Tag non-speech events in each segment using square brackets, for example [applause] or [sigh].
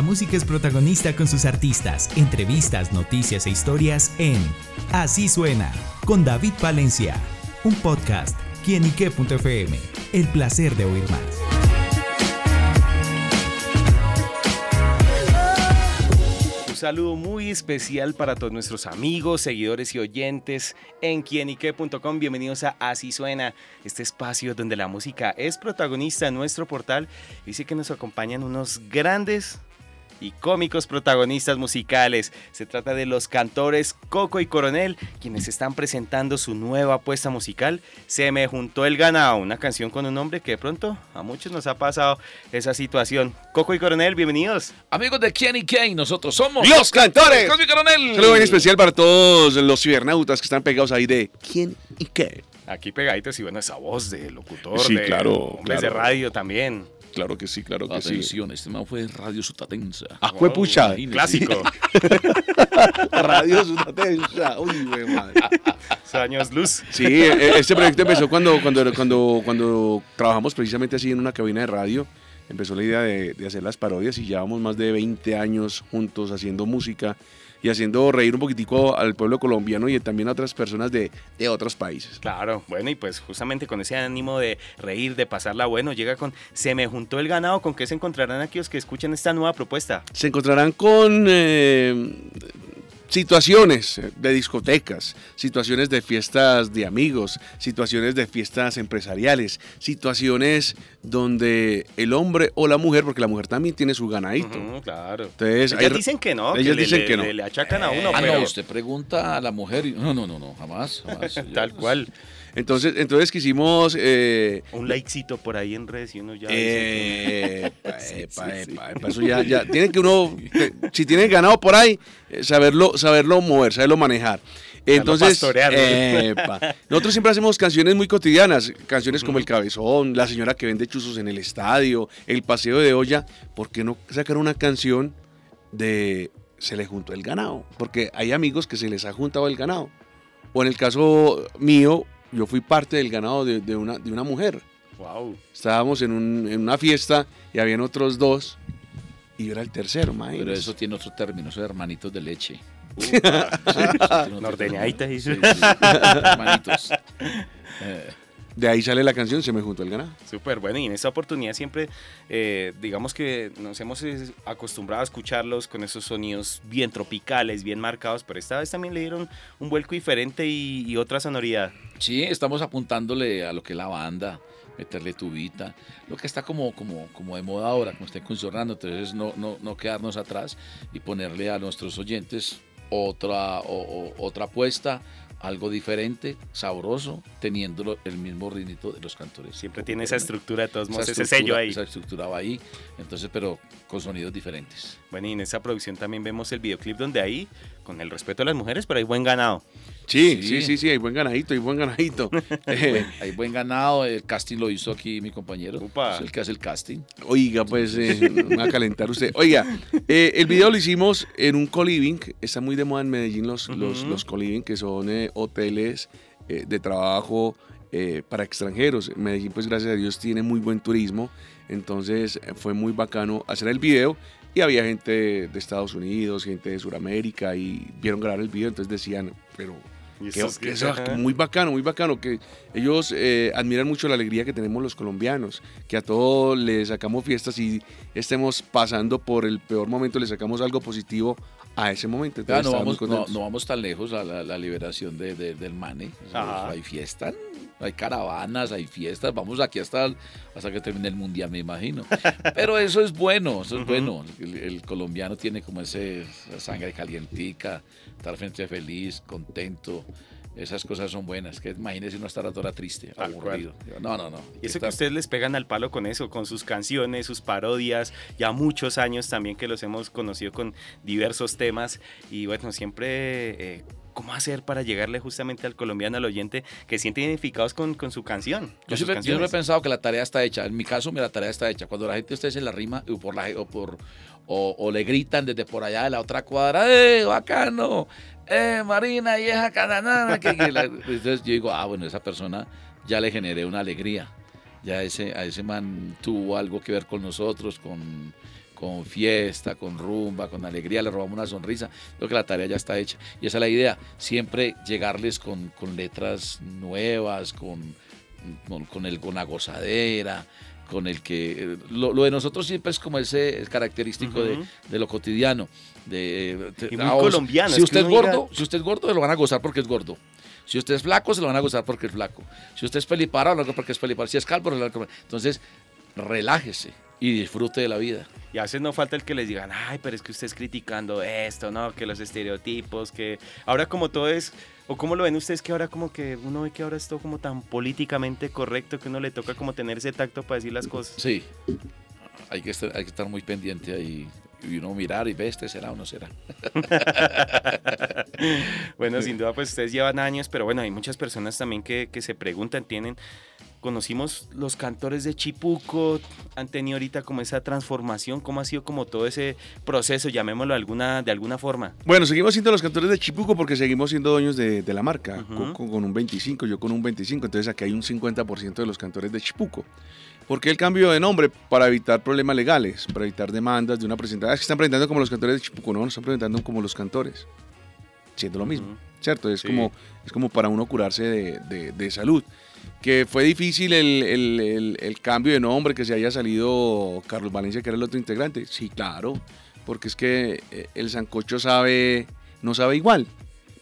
La música es protagonista con sus artistas, entrevistas, noticias e historias en Así Suena, con David Valencia. Un podcast, quienique.fm. El placer de oír más. saludo muy especial para todos nuestros amigos, seguidores y oyentes en quienique.com. Bienvenidos a Así Suena, este espacio donde la música es protagonista en nuestro portal. Dice que nos acompañan unos grandes y cómicos protagonistas musicales. Se trata de los cantores Coco y Coronel, quienes están presentando su nueva apuesta musical. Se me juntó el ganado, una canción con un nombre que de pronto a muchos nos ha pasado esa situación. Coco y Coronel, bienvenidos. Amigos de Quién y Quién, nosotros somos los cantores. Coco y Coronel. Saludo en especial para todos los cibernautas que están pegados ahí de ¿Quién y qué? Aquí pegaditos y bueno, esa voz de locutor, Sí, de claro, hombres de claro. radio también. Claro que sí, claro que sí. Atención, este man fue Radio Sutatensa. Ah, fue pucha. imagínese. Clásico. [laughs] Radio Sudatensa. Uy, güey, madre. Años luz. Sí, e- este proyecto empezó cuando, cuando, cuando, cuando trabajamos precisamente así en una cabina de radio. Empezó la idea de, de hacer las parodias y llevamos más de 20 años juntos haciendo música y haciendo reír un poquitico al pueblo colombiano y también a otras personas de, de otros países. Claro, bueno, y pues justamente con ese ánimo de reír, de pasarla bueno, llega con Se me juntó el ganado, ¿con qué se encontrarán aquellos que escuchan esta nueva propuesta? se encontrarán con eh, situaciones de discotecas, situaciones de fiestas de amigos, situaciones de fiestas empresariales, situaciones donde el hombre o la mujer, porque la mujer también tiene su ganadito. Claro. Entonces, Ellas hay- dicen que no, ellas le- dicen le, que no. Le, le achacan a uno, Ah, pero no, usted pregunta a la mujer y... No, no, no, no, jamás, jamás. [laughs] tal cual. Entonces, entonces quisimos... eh, Un likecito por ahí en redes y uno ya... eh, epa, [laughs] epa, epa, epa, eso ya, ya tiene que uno, eh, si tiene ganado por ahí, eh, saberlo, saberlo mover, saberlo manejar. Entonces, epa. nosotros siempre hacemos canciones muy cotidianas, canciones como El Cabezón, La señora que vende chuzos en el estadio, El paseo de olla. ¿Por qué no sacar una canción de Se le juntó el ganado? Porque hay amigos que se les ha juntado el ganado. O en el caso mío, yo fui parte del ganado de, de una, de una mujer. Wow. Estábamos en, un- en una fiesta y habían otros dos y yo era el tercero, Pero eso tiene otro término, eso de hermanitos de leche. [laughs] Sí, sí, sí, hermanitos. Eh, [laughs] De ahí sale la canción Se me juntó el ganado. Súper bueno, y en esta oportunidad siempre, eh, digamos que nos hemos eh, acostumbrado a escucharlos con esos sonidos bien tropicales, bien marcados, pero esta vez también le dieron un vuelco diferente y, y otra sonoridad. Sí, estamos apuntándole a lo que es la banda, meterle tubita, lo que está como, como, como de moda ahora, como está incursionando, entonces no, no, no quedarnos atrás y ponerle a nuestros oyentes otra, o- o- otra apuesta, algo diferente, sabroso, teniendo el mismo ritmo de los cantores. Siempre tiene esa estructura de todos Esa modos, ese sello ahí. Esa estructura va ahí, entonces, pero con sonidos diferentes. Bueno, y en esta producción también vemos el videoclip donde ahí, con el respeto a las mujeres, pero hay buen ganado. Sí, Sí. sí, sí, hay buen ganadito, hay buen ganadito. [laughs] Eh, Hay buen ganado, el casting lo hizo aquí mi compañero, Upa. es el que hace el casting. Oiga, pues eh, me va a calentar usted. Oiga, eh, el video lo hicimos en un co-living. Está muy de moda en Medellín los, los, Ujú. los co-living, que son eh, hoteles eh, de trabajo eh, para extranjeros. Medellín, pues gracias a Dios, tiene muy buen turismo. Entonces eh, fue muy bacano hacer el video. Y había gente de Estados Unidos, gente de Sudamérica, y vieron grabar el video. Entonces decían, pero que, ajá. muy bacano, muy bacano, que ellos eh, admiran mucho la alegría que tenemos los colombianos, que a todos les sacamos fiestas y estemos pasando por el peor momento, le sacamos algo positivo a ese momento. Entonces, no, vamos, no, no vamos tan lejos a la, la liberación de- de- del Mane. Hay fiestas, hay caravanas, hay fiestas. Vamos aquí hasta, hasta que termine el mundial, me imagino. [laughs] Pero eso es bueno, eso es bueno. El, el colombiano tiene como ese, esa sangre calientica, estar frente feliz, contento. Esas cosas son buenas. Que imagínese uno estar a toda triste, Tal aburrido. No, no, no. Y eso que ustedes les pegan al palo con eso, con sus canciones, sus parodias, ya muchos años también que los hemos conocido con diversos temas y bueno, siempre eh, cómo hacer para llegarle justamente al colombiano, al oyente que siente identificados con, con su canción. con Yo siempre, yo siempre he pensado que la tarea está hecha. En mi caso, la tarea está hecha. Cuando la gente usted se la rima o, por la, o, por, o, o le gritan desde por allá de la otra cuadra, ¡eh, bacano! ¡Eh, Marina, vieja cananana! Que, [laughs] entonces yo digo, ah, bueno, esa persona ya le generé una alegría. Ya ese, a ese man tuvo algo que ver con nosotros, con, con fiesta, con rumba, con alegría, le robamos una sonrisa. Creo que la tarea ya está hecha. Y esa es la idea, siempre llegarles con, con letras nuevas, con, con, el, con gozadera, con el que... Lo, lo, de nosotros siempre es como ese es característico uh -huh. de, de, lo cotidiano. De, y muy colombiano. Si usted es gordo, si usted es gordo, se lo van a gozar porque es gordo. Si usted es flaco, se lo van a gozar porque es flaco. Si usted es peliparo, lo porque es peliparo. Si es calvo, lo Entonces, relájese y disfrute de la vida. Y a veces no falta el que les digan, ay, pero es que usted es criticando esto, ¿no? Que los estereotipos, que ahora como todo es, o cómo lo ven ustedes que ahora como que uno ve que ahora es todo como tan políticamente correcto que uno le toca como tener ese tacto para decir las cosas. Sí, hay que estar, hay que estar muy pendiente ahí y uno mirar y ve, este será o no será. [laughs] bueno, sin duda, pues ustedes llevan años, pero bueno, hay muchas personas también que, que se preguntan, tienen, conocimos los cantores de Chipuco, han tenido ahorita como esa transformación, cómo ha sido como todo ese proceso, llamémoslo alguna, de alguna forma. Bueno, seguimos siendo los cantores de Chipuco porque seguimos siendo dueños de, de la marca, uh -huh. con, con, un 25, yo con un 25, entonces aquí hay un 50% de los cantores de Chipuco. ¿Por qué el cambio de nombre? Para evitar problemas legales, para evitar demandas de una presentación. Es que están presentando como los cantores de Chipuco, no, no están presentando como los cantores, siendo lo mismo, uh -huh. ¿cierto? Es, sí. como, es como para uno curarse de, de, de salud que fue difícil el, el, el, cambio de nombre, que se haya salido Carlos Valencia, que era el otro integrante. Sí, claro, porque es que eh, el Sancocho sabe, no sabe igual,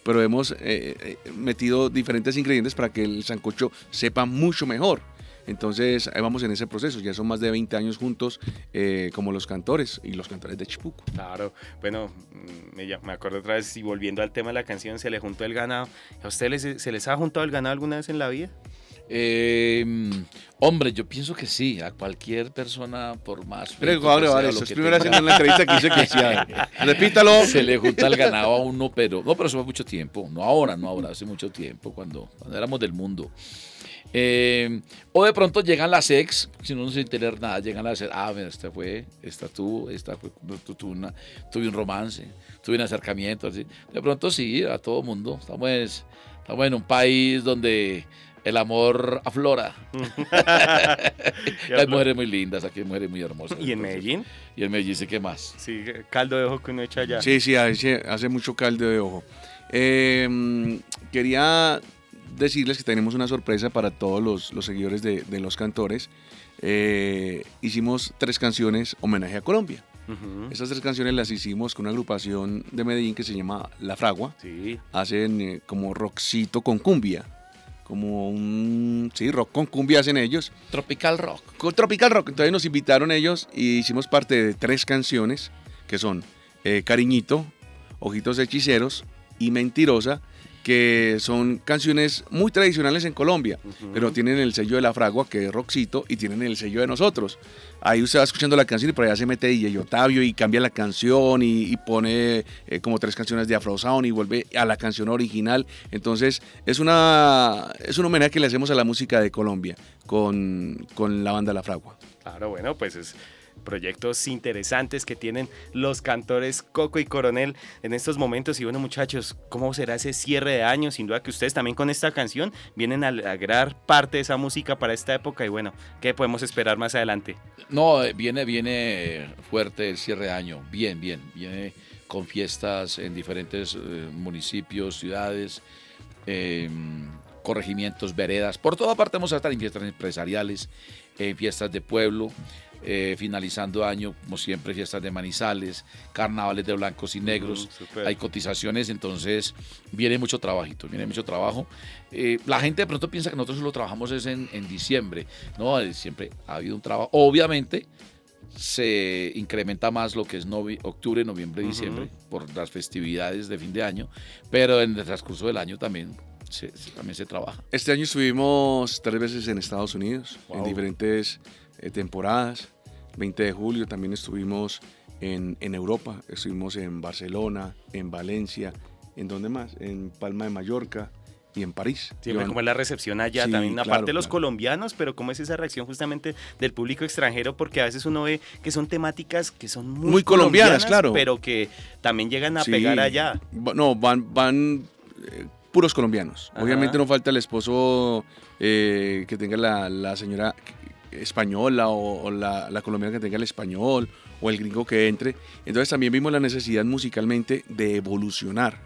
pero hemos eh, metido diferentes ingredientes para que el Sancocho sepa mucho mejor. Entonces, vamos en ese proceso. Ya son más de 20 años juntos eh, como los cantores y los cantores de Chipuco. Claro. Bueno, mm, me, me, acuerdo otra vez y volviendo al tema de la canción, se le juntó el ganado. ¿A ustedes se les ha juntado el ganado alguna vez en la vida? Eh, hombre, yo pienso que sí, a cualquier persona, por más. Pero, vale, vale, eso es primera vez en una entrevista que hice que decía, [laughs] repítalo. Se le junta el ganado a uno, pero no, pero eso fue mucho tiempo, no ahora, no ahora, hace mucho tiempo, cuando, cuando éramos del mundo. Eh, o de pronto llegan las ex, si no, sin tener nada, llegan las ex, ah, mira, esta fue, esta tuvo, esta fue, tuve, una, tuve un romance, tuve un acercamiento, así. De pronto sí, a todo mundo, estamos, estamos en un país donde el amor aflora. [laughs] hay mujeres muy lindas, aquí hay mujeres muy hermosas. ¿Y en Medellín? Y en Medellín sí que más. Sí, caldo de ojo que uno echa allá. Sí, sí, hace, hace mucho caldo de ojo. Eh, quería decirles que tenemos una sorpresa para todos los, los seguidores de, de, los cantores. Eh, hicimos tres canciones homenaje a Colombia. Uh -huh. Esas tres canciones las hicimos con una agrupación de Medellín que se llama La Fragua. Sí. Hacen eh, como rockcito con cumbia como un sí, rock con cumbia hacen ellos. Tropical rock. Con tropical rock. Entonces nos invitaron ellos y hicimos parte de tres canciones que son eh, Cariñito, Ojitos Hechiceros y Mentirosa, que son canciones muy tradicionales en Colombia, uh -huh. pero tienen el sello de la fragua, que es rockcito, y tienen el sello de nosotros. Ahí usted va escuchando la canción y por allá se mete DJ Otavio y cambia la canción y, y pone eh, como tres canciones de Afro Sound y vuelve a la canción original. Entonces es, una, es un homenaje que le hacemos a la música de Colombia con, con la banda La Fragua. Claro, bueno, pues es proyectos interesantes que tienen los cantores Coco y Coronel en estos momentos. Y bueno, muchachos, ¿cómo será ese cierre de año? Sin duda que ustedes también con esta canción vienen a lograr parte de esa música para esta época. Y bueno, ¿qué podemos esperar más adelante? No, viene, viene fuerte el cierre de año. Bien, bien. Viene con fiestas en diferentes eh, municipios, ciudades. Eh, corregimientos, veredas, por toda parte vamos a estar en fiestas empresariales, en fiestas de pueblo, eh, finalizando año, como siempre, fiestas de manizales, carnavales de blancos y negros, uh, hay cotizaciones, entonces viene mucho trabajito, viene mucho trabajo. Eh, la gente de pronto piensa que nosotros solo trabajamos es en, en diciembre, no, siempre ha habido un trabajo, obviamente se incrementa más lo que es novi octubre, noviembre, diciembre, uh -huh. por las festividades de fin de año, pero en el transcurso del año también se, se, también se trabaja. Este año estuvimos tres veces en Estados Unidos, wow. en diferentes eh, temporadas. 20 de julio también estuvimos en, en, Europa, estuvimos en Barcelona, en Valencia, ¿en dónde más? En Palma de Mallorca y en París. Siempre como es la recepción allá sí, también, aparte claro, de los claro. colombianos, pero cómo es esa reacción justamente del público extranjero, porque a veces uno ve que son temáticas que son muy, muy colombianas, colombianas, claro. Pero que también llegan a sí. pegar allá. No, van, van eh, puros colombianos. Ajá. Obviamente no falta el esposo eh, que tenga la, la señora española o, la, la, colombiana que tenga el español o el gringo que entre. Entonces también vimos la necesidad musicalmente de evolucionar,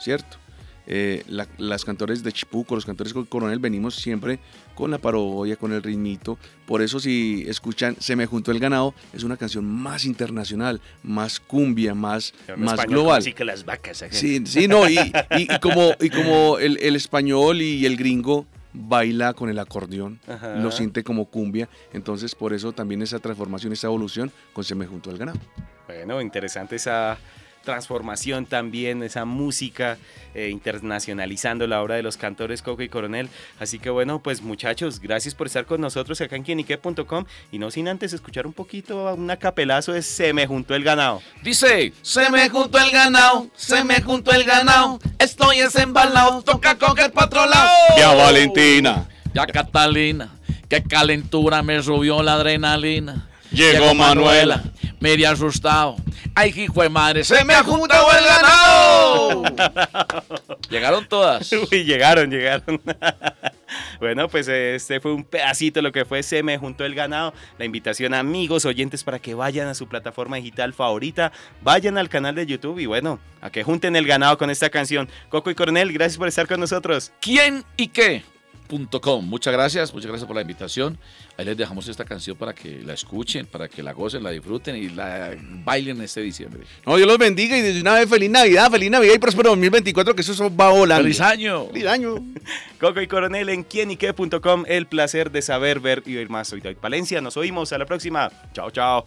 ¿cierto? Eh, las cantores de Chipuco, los cantores con Coronel, venimos siempre con la parodia, con el ritmito. Por eso si escuchan Se me juntó el ganado, es una canción más internacional, más cumbia, más, más global. Sí, que las vacas. Sí, sí, no, y, como, y como el, español y el gringo baila con el acordeón, lo siente como cumbia, entonces por eso también esa transformación, esa evolución con Se me juntó el ganado. Bueno, interesante esa transformación también, esa música, eh, internacionalizando la obra de los cantores Coco y Coronel. Así que bueno, pues muchachos, gracias por estar con nosotros acá en quienique.com y no sin antes escuchar un poquito, una capelazo de Se me juntó el ganado. Dice, se me juntó el ganado, se me juntó el ganado, estoy desembalado, toca coger para otro lado. Ya Valentina. Ya Catalina, qué calentura me subió la adrenalina. Llegó, Manuela, medio asustado. ¡Ay, hijo de madre! ¡Se me ha juntado el ganado! [laughs] llegaron todas. Uy, llegaron, llegaron. [laughs] bueno, pues este fue un pedacito lo que fue Se me juntó el ganado. La invitación a amigos, oyentes, para que vayan a su plataforma digital favorita, vayan al canal de YouTube y bueno, a que junten el ganado con esta canción. Coco y Coronel, gracias por estar con nosotros. ¿Quién y qué? Muchas gracias, muchas gracias por la invitación. Ahí les dejamos esta canción para que la escuchen, para que la gocen, la disfruten y la bailen este diciembre. No, Dios los bendiga y desde una vez feliz Navidad, feliz Navidad y próspero 2024, que eso va volando. ¡Feliz año! ¡Feliz año! [laughs] Coco y Coronel en quienique.com, el placer de saber, ver y oír más. Soy David Palencia, nos oímos a la próxima. Chao, chao.